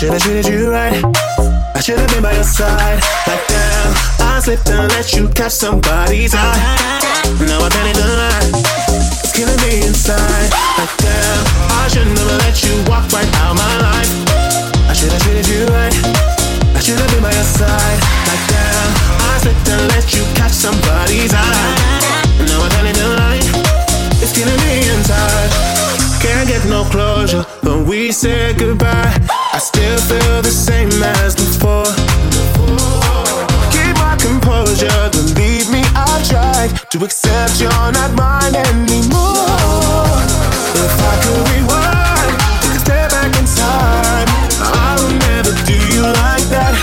should've treated you right. I should've been by your side. Like damn, I slipped and let you catch somebody's eye. Now I can't even lie. It's killing me inside. Like damn, I should never let you walk right out my life. I should've treated you right. I should've been by your side. Like damn, I slipped and to accept you're not mine anymore. If I could rewind, take a step back in time, I would never do you like that,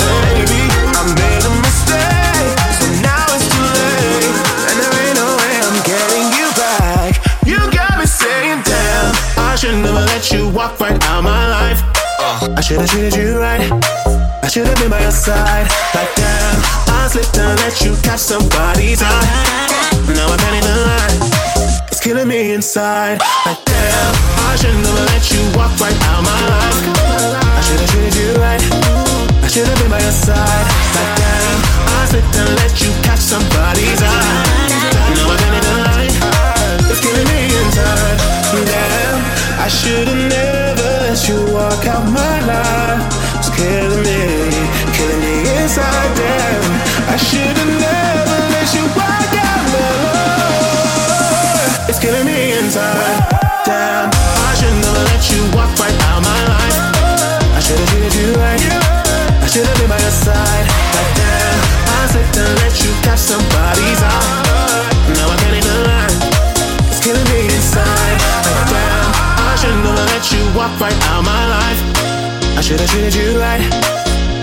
baby. I made a mistake, so now it's too late, and there ain't no way I'm getting you back. You got me saying, damn, I should never let you walk right out my life. I should have treated you right. I should have been by your side. Like damn, I slipped and let you catch somebody's eye. inside. Like damn, I shouldn't have let you walk right out my life. Right out my life. I should've treated you right.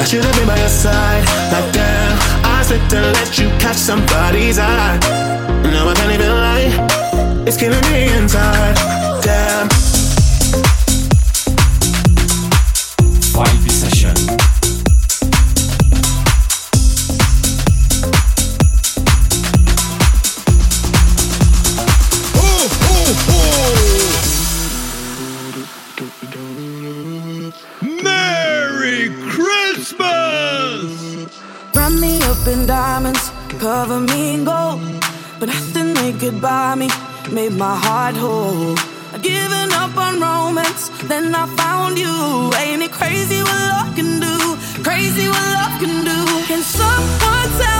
I should've been by your side. Like damn, I slipped to let you catch somebody's eye. Now I can't even lie. It's killing me inside. made my heart whole. I've given up on romance, then I found you. Ain't it crazy what love can do? Crazy what love can do. Can someone tell?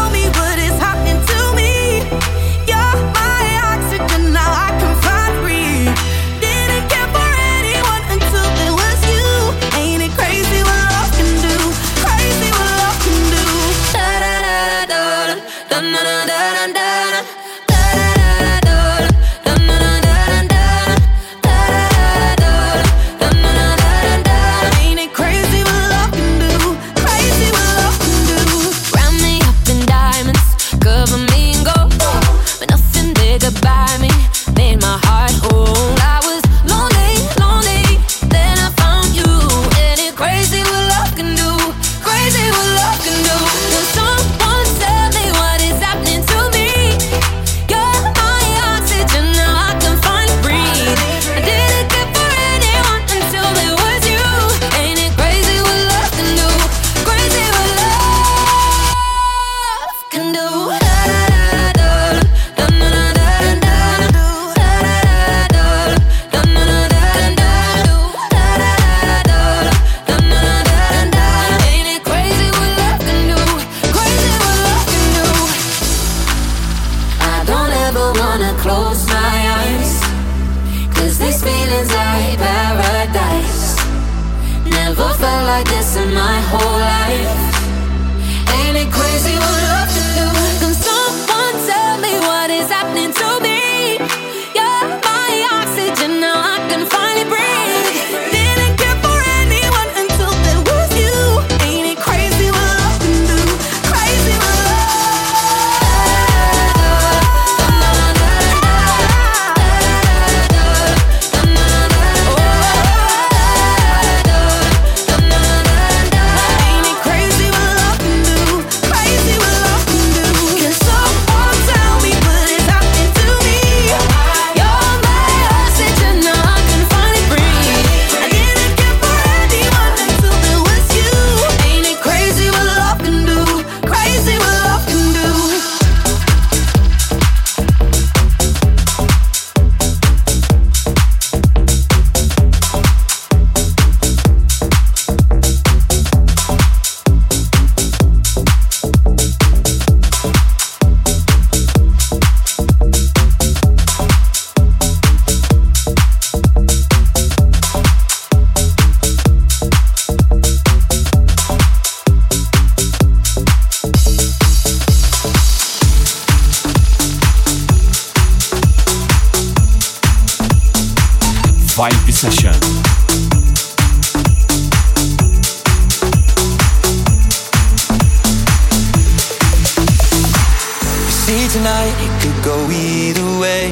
night, it could go either way.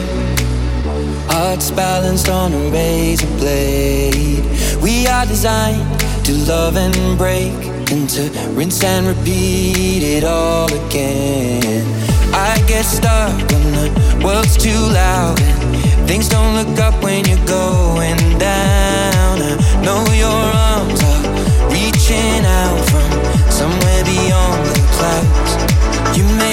Hearts balanced on a razor blade. We are designed to love and break, and to rinse and repeat it all again. I get stuck when the world's too loud. and Things don't look up when you're going down. I know your arms are reaching out from somewhere beyond the clouds. You may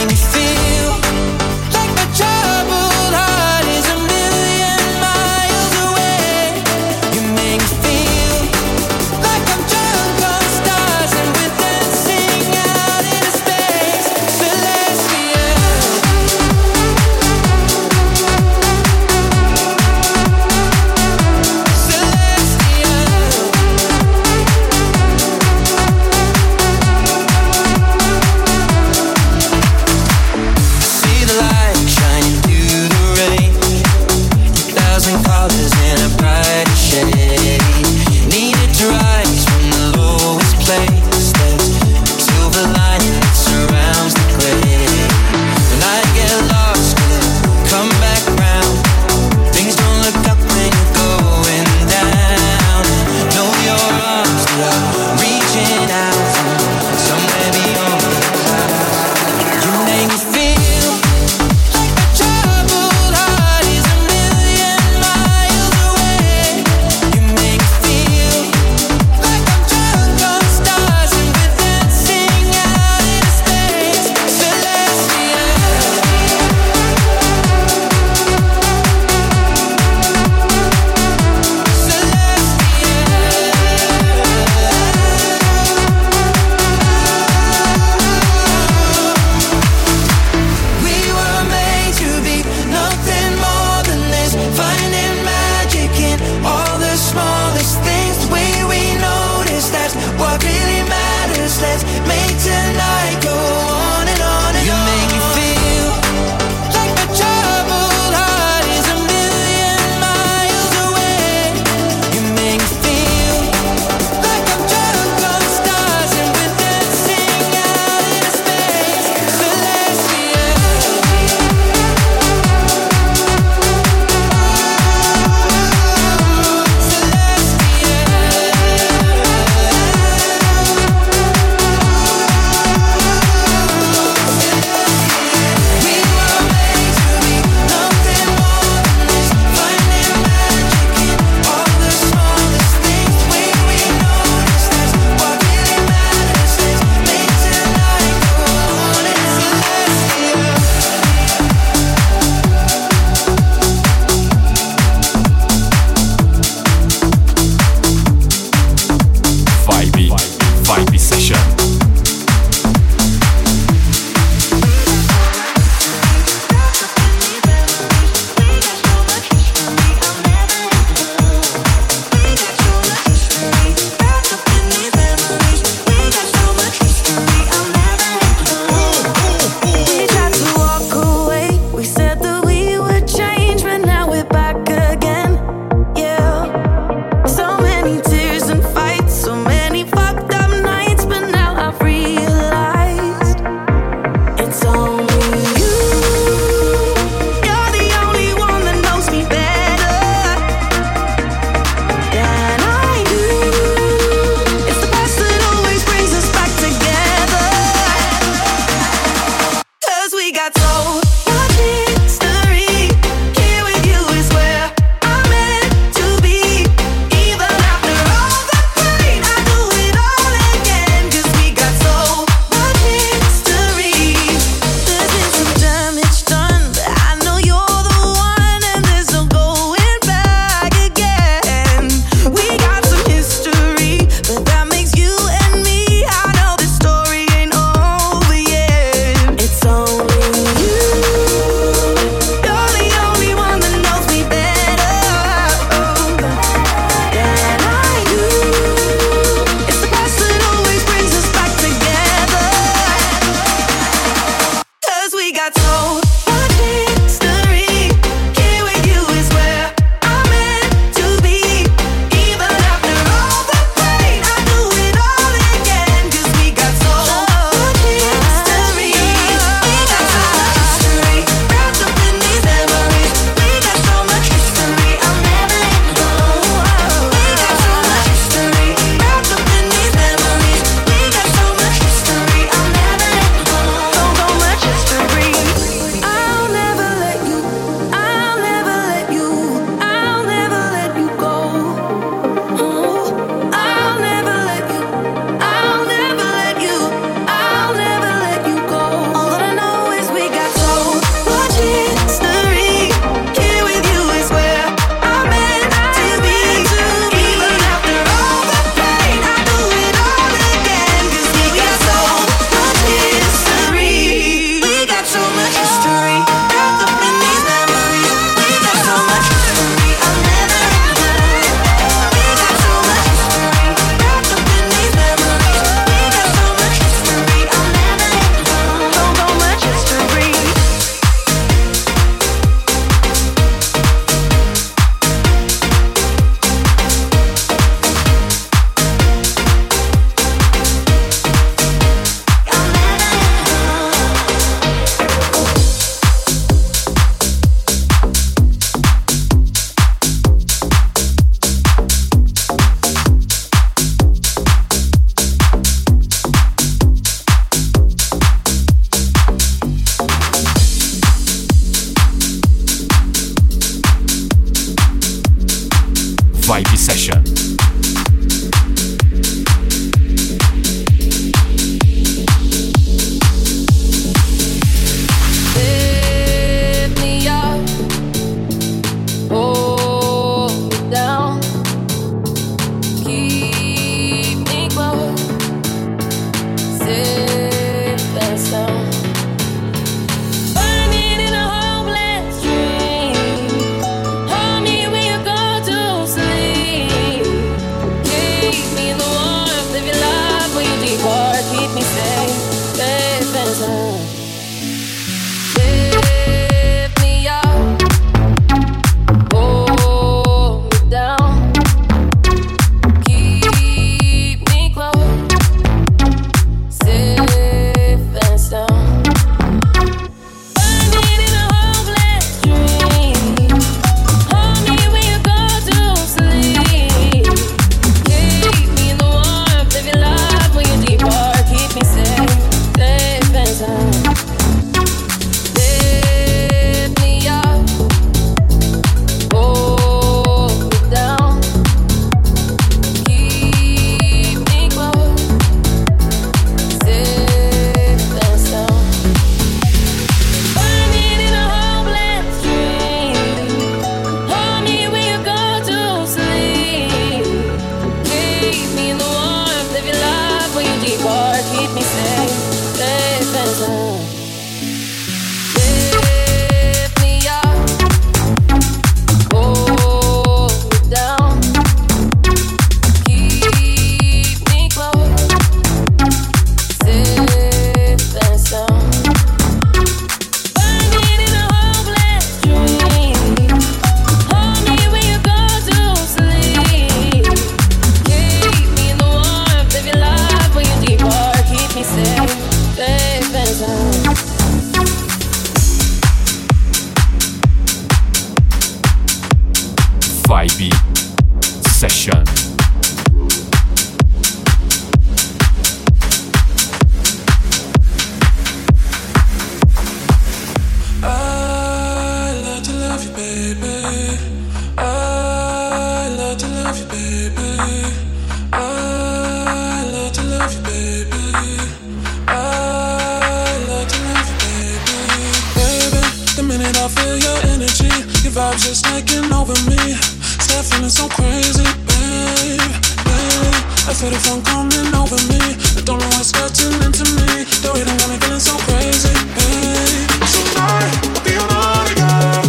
Just taking over me. Start feeling so crazy, babe, babe. I feel the phone coming over me. I don't know what's catching into me. The way that got me feeling so crazy, babe. Tonight, I'll be on all again.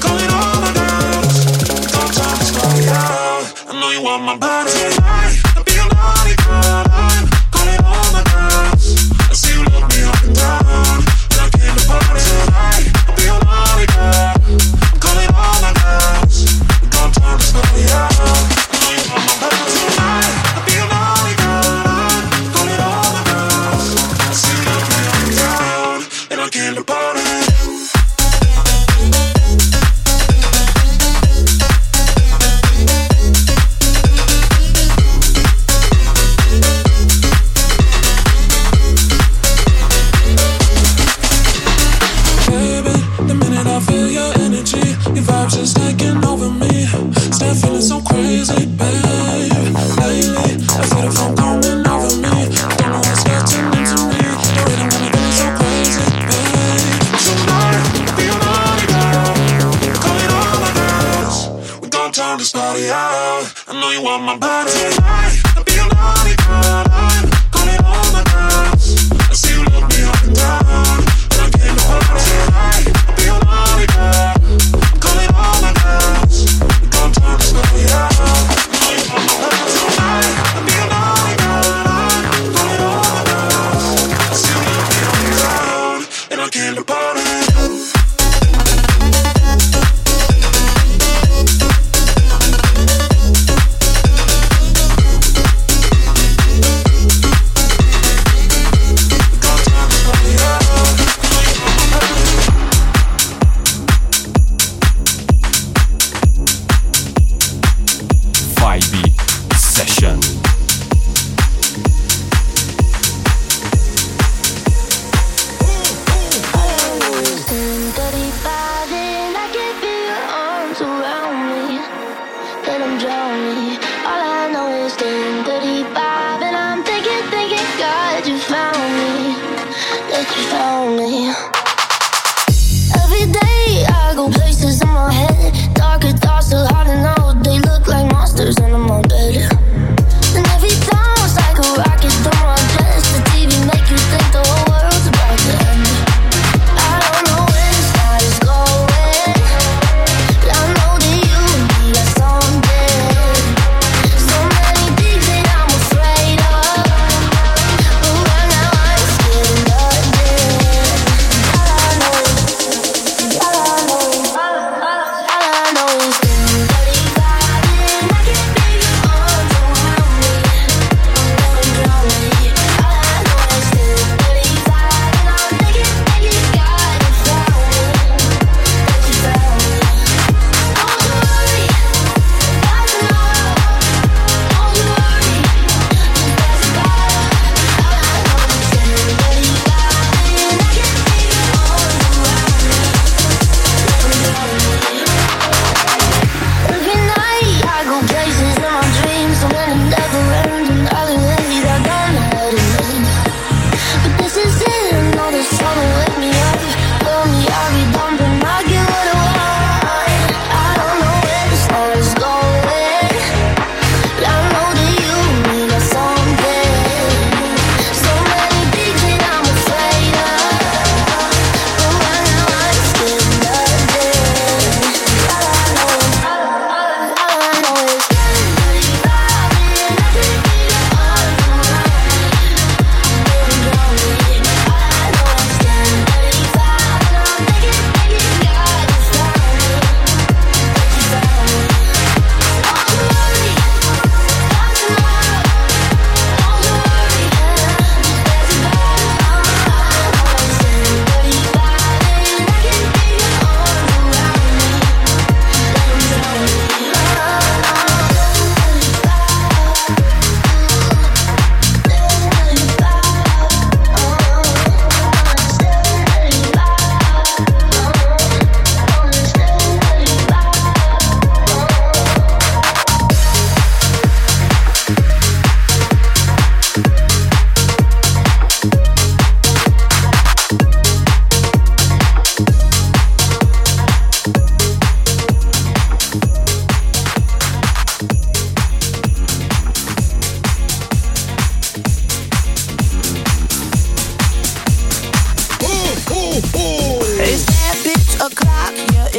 Calling all my girls. Sometimes it's going out. I know you want my body.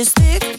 Bitch,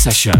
Session.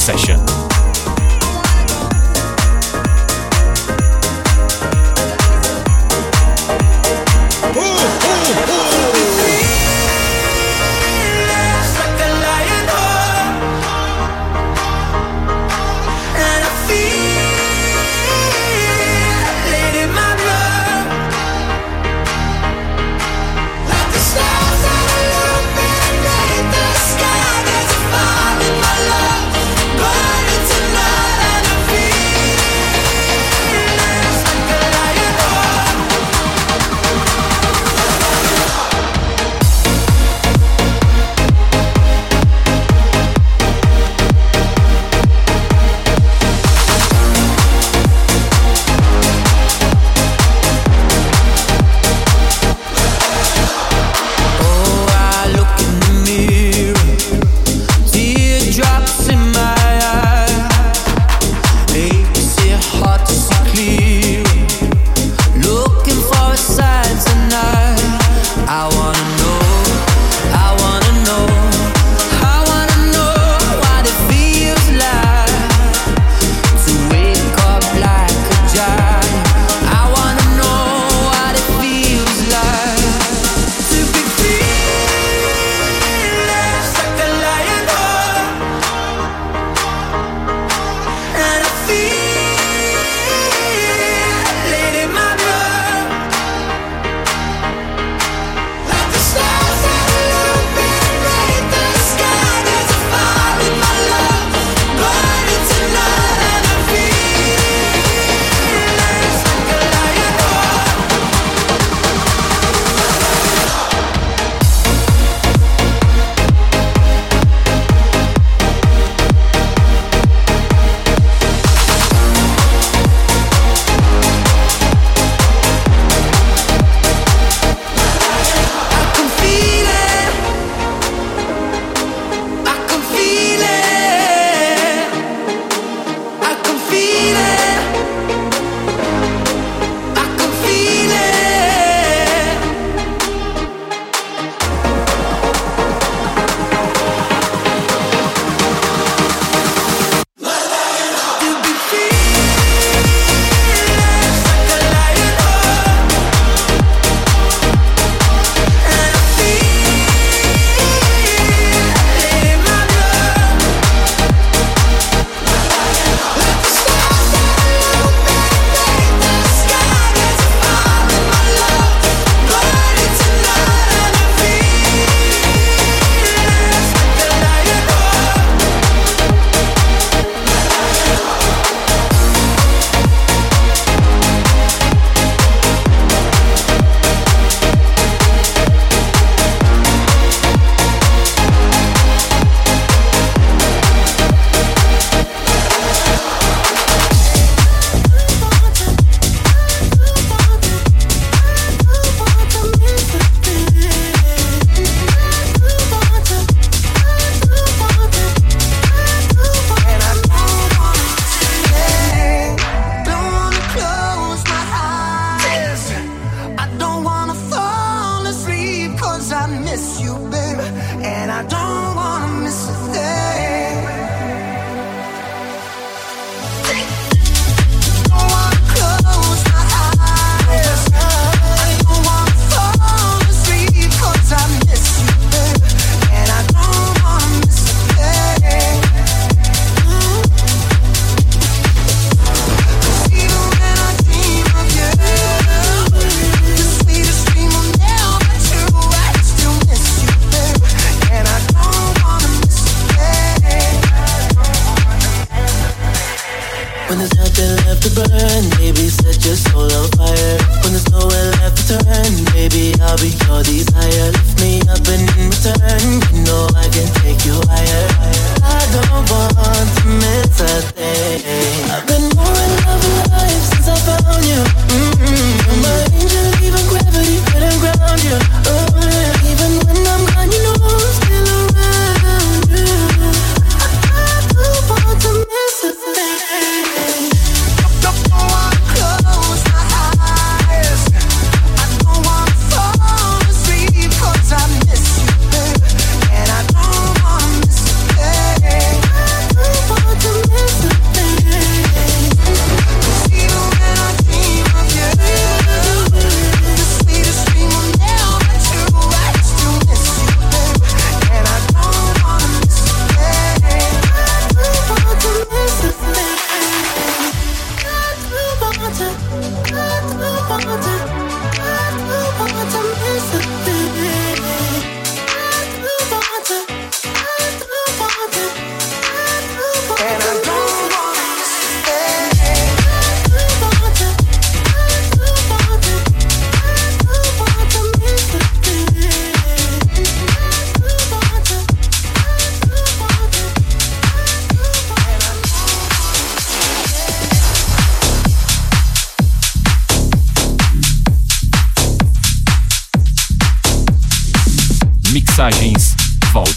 session.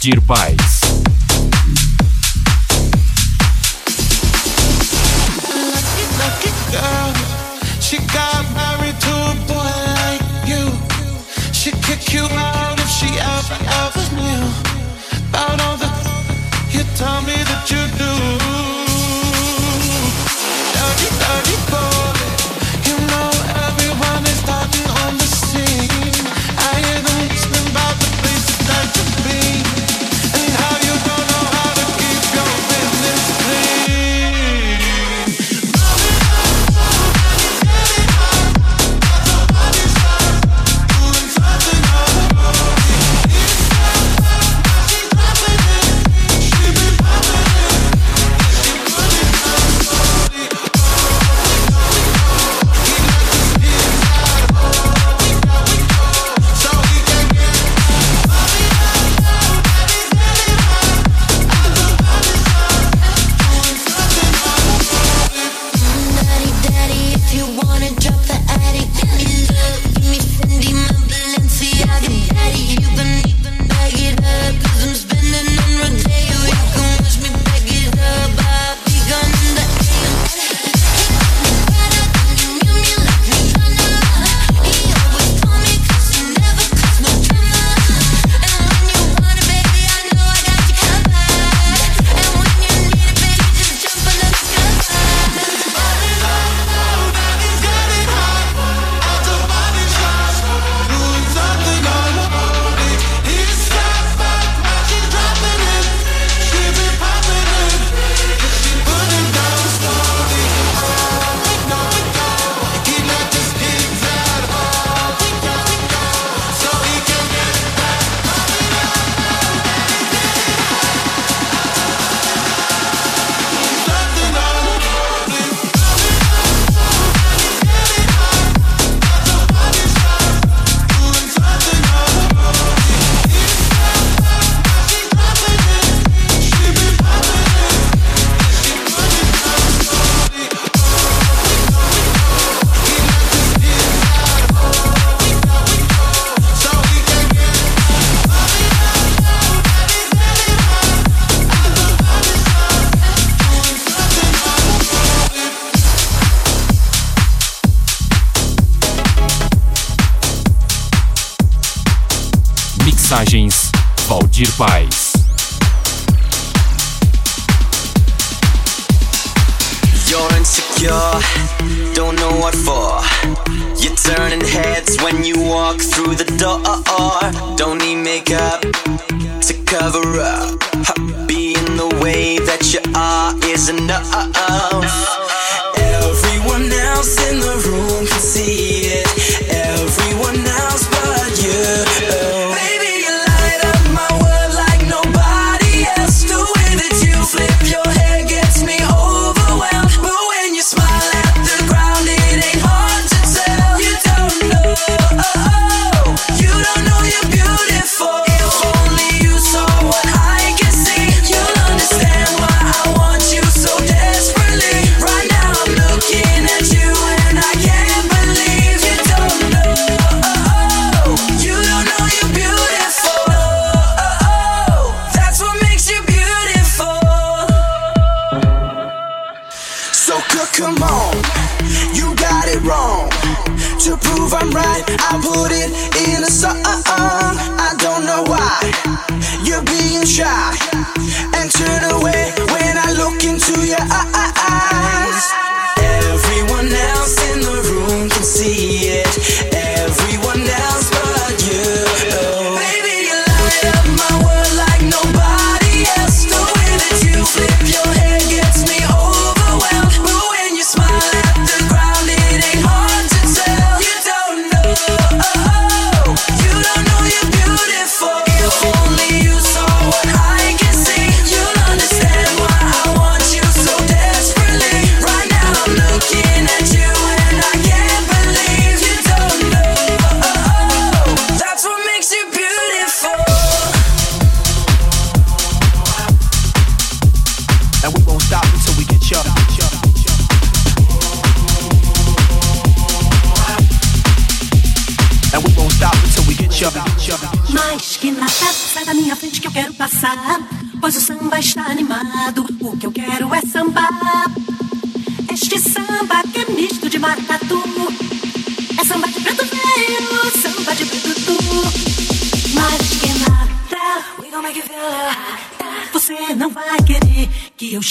Dirty Bike. Dear Pais. You're insecure, don't know what for. You're turning heads when you walk through the door. Don't need makeup to cover up. Being the way that you are is enough. Everyone else in the room right. I put it in a song. I don't know why you're being shy and turn away when I look into your eyes.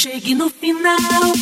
chegue no final.